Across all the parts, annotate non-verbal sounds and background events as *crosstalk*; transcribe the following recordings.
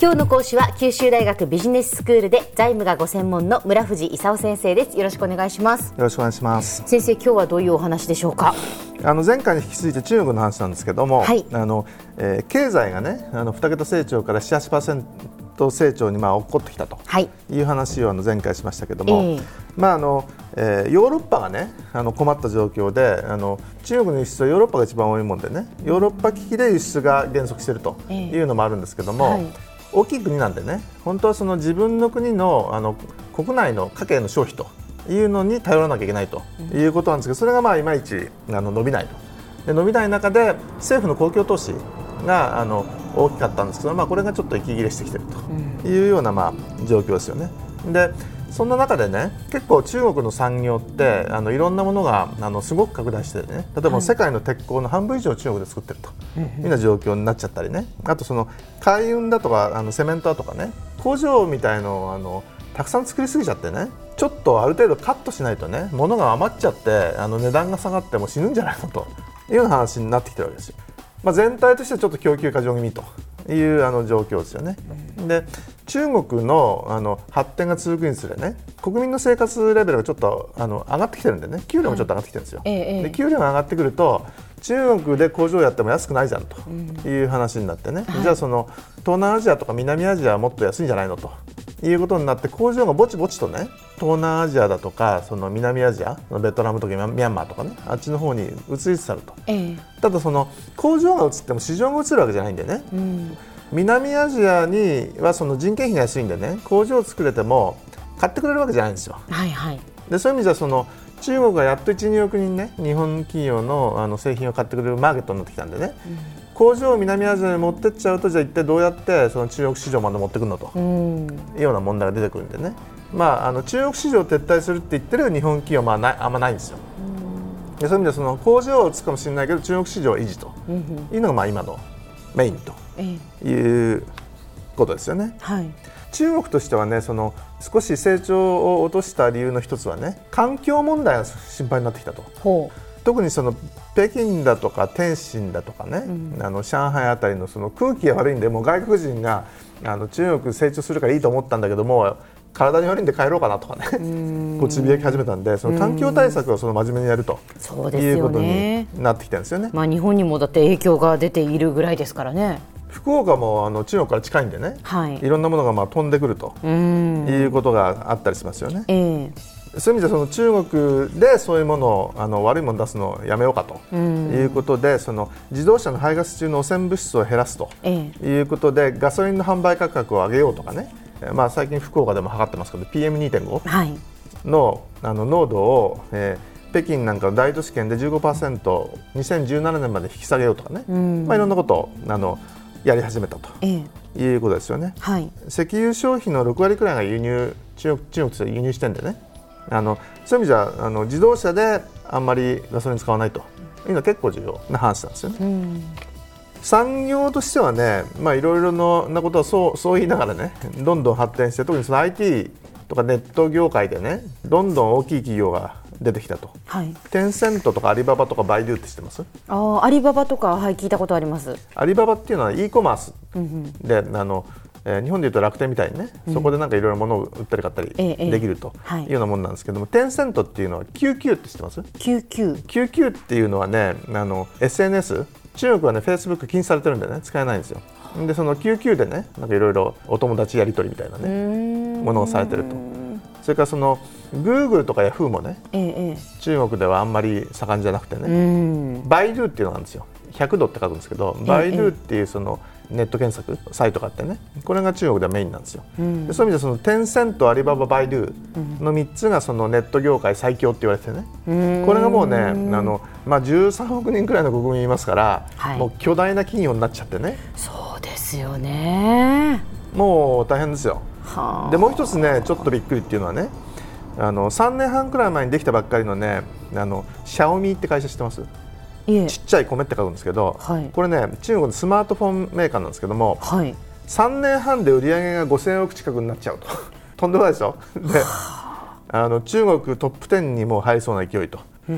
今日の講師は九州大学ビジネススクールで財務がご専門の村藤勲先生です。よろしくお願いします。よろしくお願いします。先生今日はどういうお話でしょうか？あの前回に引き続いて中国の話なんですけども、はい、あのえー、経済がねあの2桁成長から7、8%成長にまあ起こってきたとい。う話をあの前回しましたけども、えー、まああのえー、ヨーロッパがねあの困った状況であの中国の輸出はヨーロッパが一番多いもんでねヨーロッパ危機で輸出が減速しているというのもあるんですけども、えーはい大きい国なんでね本当はその自分の国のあの国内の家計の消費というのに頼らなきゃいけないということなんですけどそれがまあいまいちあの伸びないと。で伸びない中で政府の公共投資があの大きかったんですけど、まあ、これがちょっと息切れしてきているというようなまあ状況ですよね。でそんな中でね結構中国の産業ってあのいろんなものがあのすごく拡大してね。例えば世界の鉄鋼の半分以上中国で作ってると。いうような状況になっちゃったりね。あとその海運だとかあのセメントだとかね。工場みたいのをあのたくさん作りすぎちゃってね。ちょっとある程度カットしないとね物が余っちゃってあの値段が下がっても死ぬんじゃないのと。いうような話になってきてるわけですよ。まあ、全体としてはちょっと供給過剰気味というあの状況ですよね。で中国のあの発展が続くにつれね国民の生活レベルがちょっとあの上がってきてるんでね。給料もちょっと上がってきてるんですよ。はい、で給料が上がってくると中国で工場やっても安くないじゃんという話になってね、うん、じゃあその東南アジアとか南アジアはもっと安いんじゃないのということになって工場がぼちぼちとね東南アジアだとかその南アジアベトナムとかミャンマーとかねあっちの方に移りつつあると、ええ、ただその工場が移っても市場が移るわけじゃないんでね、うん、南アジアにはその人件費が安いんでね工場を作れても買ってくれるわけじゃないんですよ。はいはい、でそういう意味じゃその中国がやっと1、2億人ね日本企業のあの製品を買ってくれるマーケットになってきたんでね、うん、工場を南アジアに持ってっちゃうとじゃあ一体どうやってその中国市場まで持ってくるのと？いうような問題が出てくるんでね、まあ、あの中国市場を撤退するって言ってる日本企業はまああんまないんですよ。でそういう意味でその工場を打つかもしれないけど中国市場を維持と。いうのがまあ今のメインということですよね。はい、中国としてはねその少し成長を落とした理由の一つはね環境問題が心配になってきたと。特にその北京だとか天津だとかね、うん、あの上海あたりのその空気が悪いんでもう外国人があの中国成長するからいいと思ったんだけども体に悪いんで帰ろうかなとかね *laughs* こうつぶやき始めたんでその環境対策をその真面目にやるということになってきてるんですよね。まあ、日本にもだって影響が出ているぐらいですからね。福岡もあの中国から近いんでね、はい、いろんなものがまあ飛んでくるということがあったりしますよね。えーそういう意味でその中国でそういうものをあの悪いものを出すのをやめようかと。いうことで、その自動車の排ガス中の汚染物質を減らすと。いうことで、ガソリンの販売価格を上げようとかね、まあ、最近福岡でも測ってますけど PM2.5 の,、あの濃度を、えー、北京なんかの大都市圏で 15%2017 年まで引き下げようとかね、まあ、いろんなことをあのやり始めたと、ええ、いうことですよね、はい、石油消費の6割くらいが輸入中国中国と輸入してんでねあのそういう意味じゃあの自動車であんまりガソリン使わないというのは結構重要な話なんですよね。うん産業としてはね、まあ、いろいろなことはそうそう言いながらねどんどん発展して特にその IT とかネット業界でねどんどん大きい企業が出てきたと、はい、テンセントとかアリババとかバイドゥって知ってます？あアリババとか、はい、聞いたことあります。アリババっていうのは e コマースで、うんうん、あのえー、日本でいうと楽天みたいにね、そこでなんかいろいろ物を売ったり買ったりできるとい。うようなものなんですけども、テンセントっていうのは QQ って知ってます ?QQ。QQ っていうのはね、あの SNS 中国はね、フェイスブック禁止されてるんでね、使えないんですよ。で、その QQ でね、なんかいろいろお友達やり取りみたいなね、ものをされてると。それからそのグーグルとかヤフーもね、ええ、中国ではあんまり盛んじゃなくてね、バイドゥっていうのがあるんですよ。100度って書くんですけど、バイドゥっていうそのネット検索サイトがあってねこれが中国ではメインなんですよ、うん、でそういう意味でそのテンセントアリバババイドゥの3つがそのネット業界最強って言われてね、うん、これがもうねあの、まあ、13億人くらいの国民いますから、はい、もう巨大な企業になっちゃってね。そうですよね。もう大変ですよ。でもう一つねちょっとびっくりっていうのはねあの3年半くらい前にできたばっかりのねあのシャオミって会社知ってます？ちっちゃい米って書くんですけど、はい、これね中国のスマートフォンメーカーなんですけども、はい、3年半で売り上げが5000億近くになっちゃうと。*laughs* とんでもないでしょ？であ。の中国トップ10にも入りそうな勢いと。い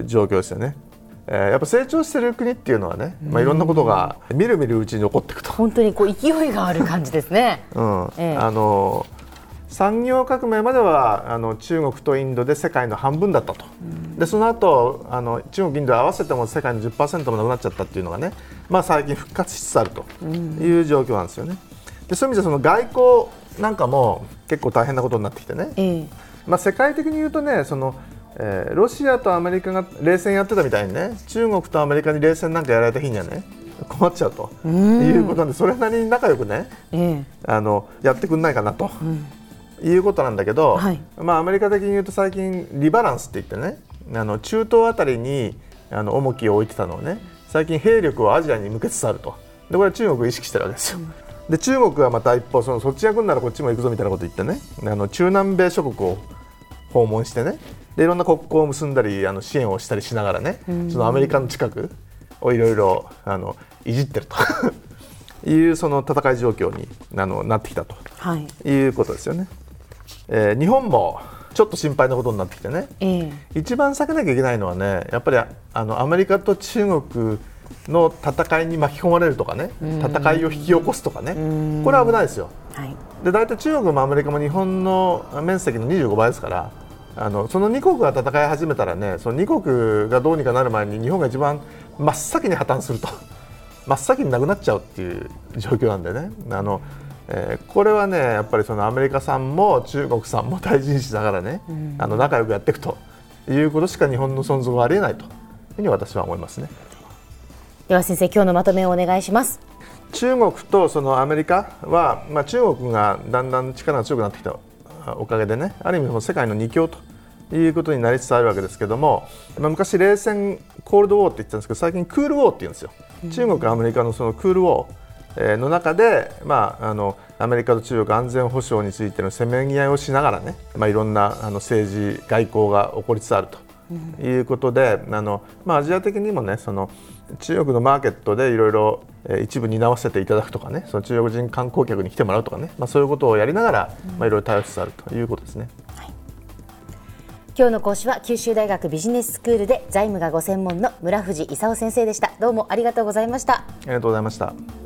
う状況ですよね。えー、やっぱ成長している国っていうのはね、まあ、いろんなことがみるみるうちに起こっていくと。本当にこう勢いがある感じですね。うん。え。あの産業革命まではあの中国とインドで世界の半分だったと、でその後あの中国、インド合わせても世界の10%もなくなっちゃったっていうのがね、まあ、最近復活しつつあるという状況なんですよね。でそういう意味でその外交なんかも結構大変なことになってきてね、えまあ、世界的に言うとねそのえー、ロシアとアメリカが冷戦やってたみたいにね中国とアメリカに冷戦なんかやられた日にはね困っちゃうということなんでそれなりに仲良くね、えー、あのやってくんないかなと、うん、いうことなんだけど、はい、まあ、アメリカ的に言うと最近リバランスって言ってねあの中東あたりにあの重きを置いてたのをね最近兵力をアジアに向けつつあると。でこれは中国を意識してるわけですよ。うん。で中国はまた一方そのそっちが来るならこっちも行くぞみたいなこと言ってねあの中南米諸国を訪問してねでいろんな国交を結んだりあの支援をしたりしながらね、そのアメリカの近くをいろいろあのいじってると。*laughs* いうその戦い状況にあのなってきたと、はい、いうことですよね。えー、日本もちょっと心配なことになってきてね、えー、一番避けなきゃいけないのはねやっぱりあのアメリカと中国の戦いに巻き込まれるとかね。戦いを引き起こすとかね。これは危ないですよ。はい、で大体中国もアメリカも日本の面積の25倍ですからあのその2国が戦い始めたらねその2国がどうにかなる前に日本が一番真っ先に破綻すると。真っ先になくなっちゃうっていう状況なんでね。あの、えー、これはねやっぱりそのアメリカさんも中国さんも大事にしながらね、うん、あの仲良くやっていくということしか日本の存続はありえないというふうに私は思いますね。では先生今日のまとめをお願いします。中国とそのアメリカは、まあ、中国がだんだん力が強くなってきたおかげでねある意味世界の二強ということになりつつあるわけですけども、まあ、昔冷戦コールドウォーって言ってたんですけど最近クールウォーって言うんですよ、中国アメリカのそのクールウォーの中で、まあ、あのアメリカと中国安全保障についてのせめぎ合いをしながらね、まあ、いろんなあの政治外交が起こりつつあるということで、あのまあ、アジア的にもねその中国のマーケットでいろいろ一部担わせていただくとかねその中国人観光客に来てもらうとかね、まあ、そういうことをやりながら、まあ、いろいろ対応しつつあるということですね。はい。今日の講師は九州大学ビジネススクールで財務がご専門の村藤勲先生でした。どうもありがとうございました。ありがとうございました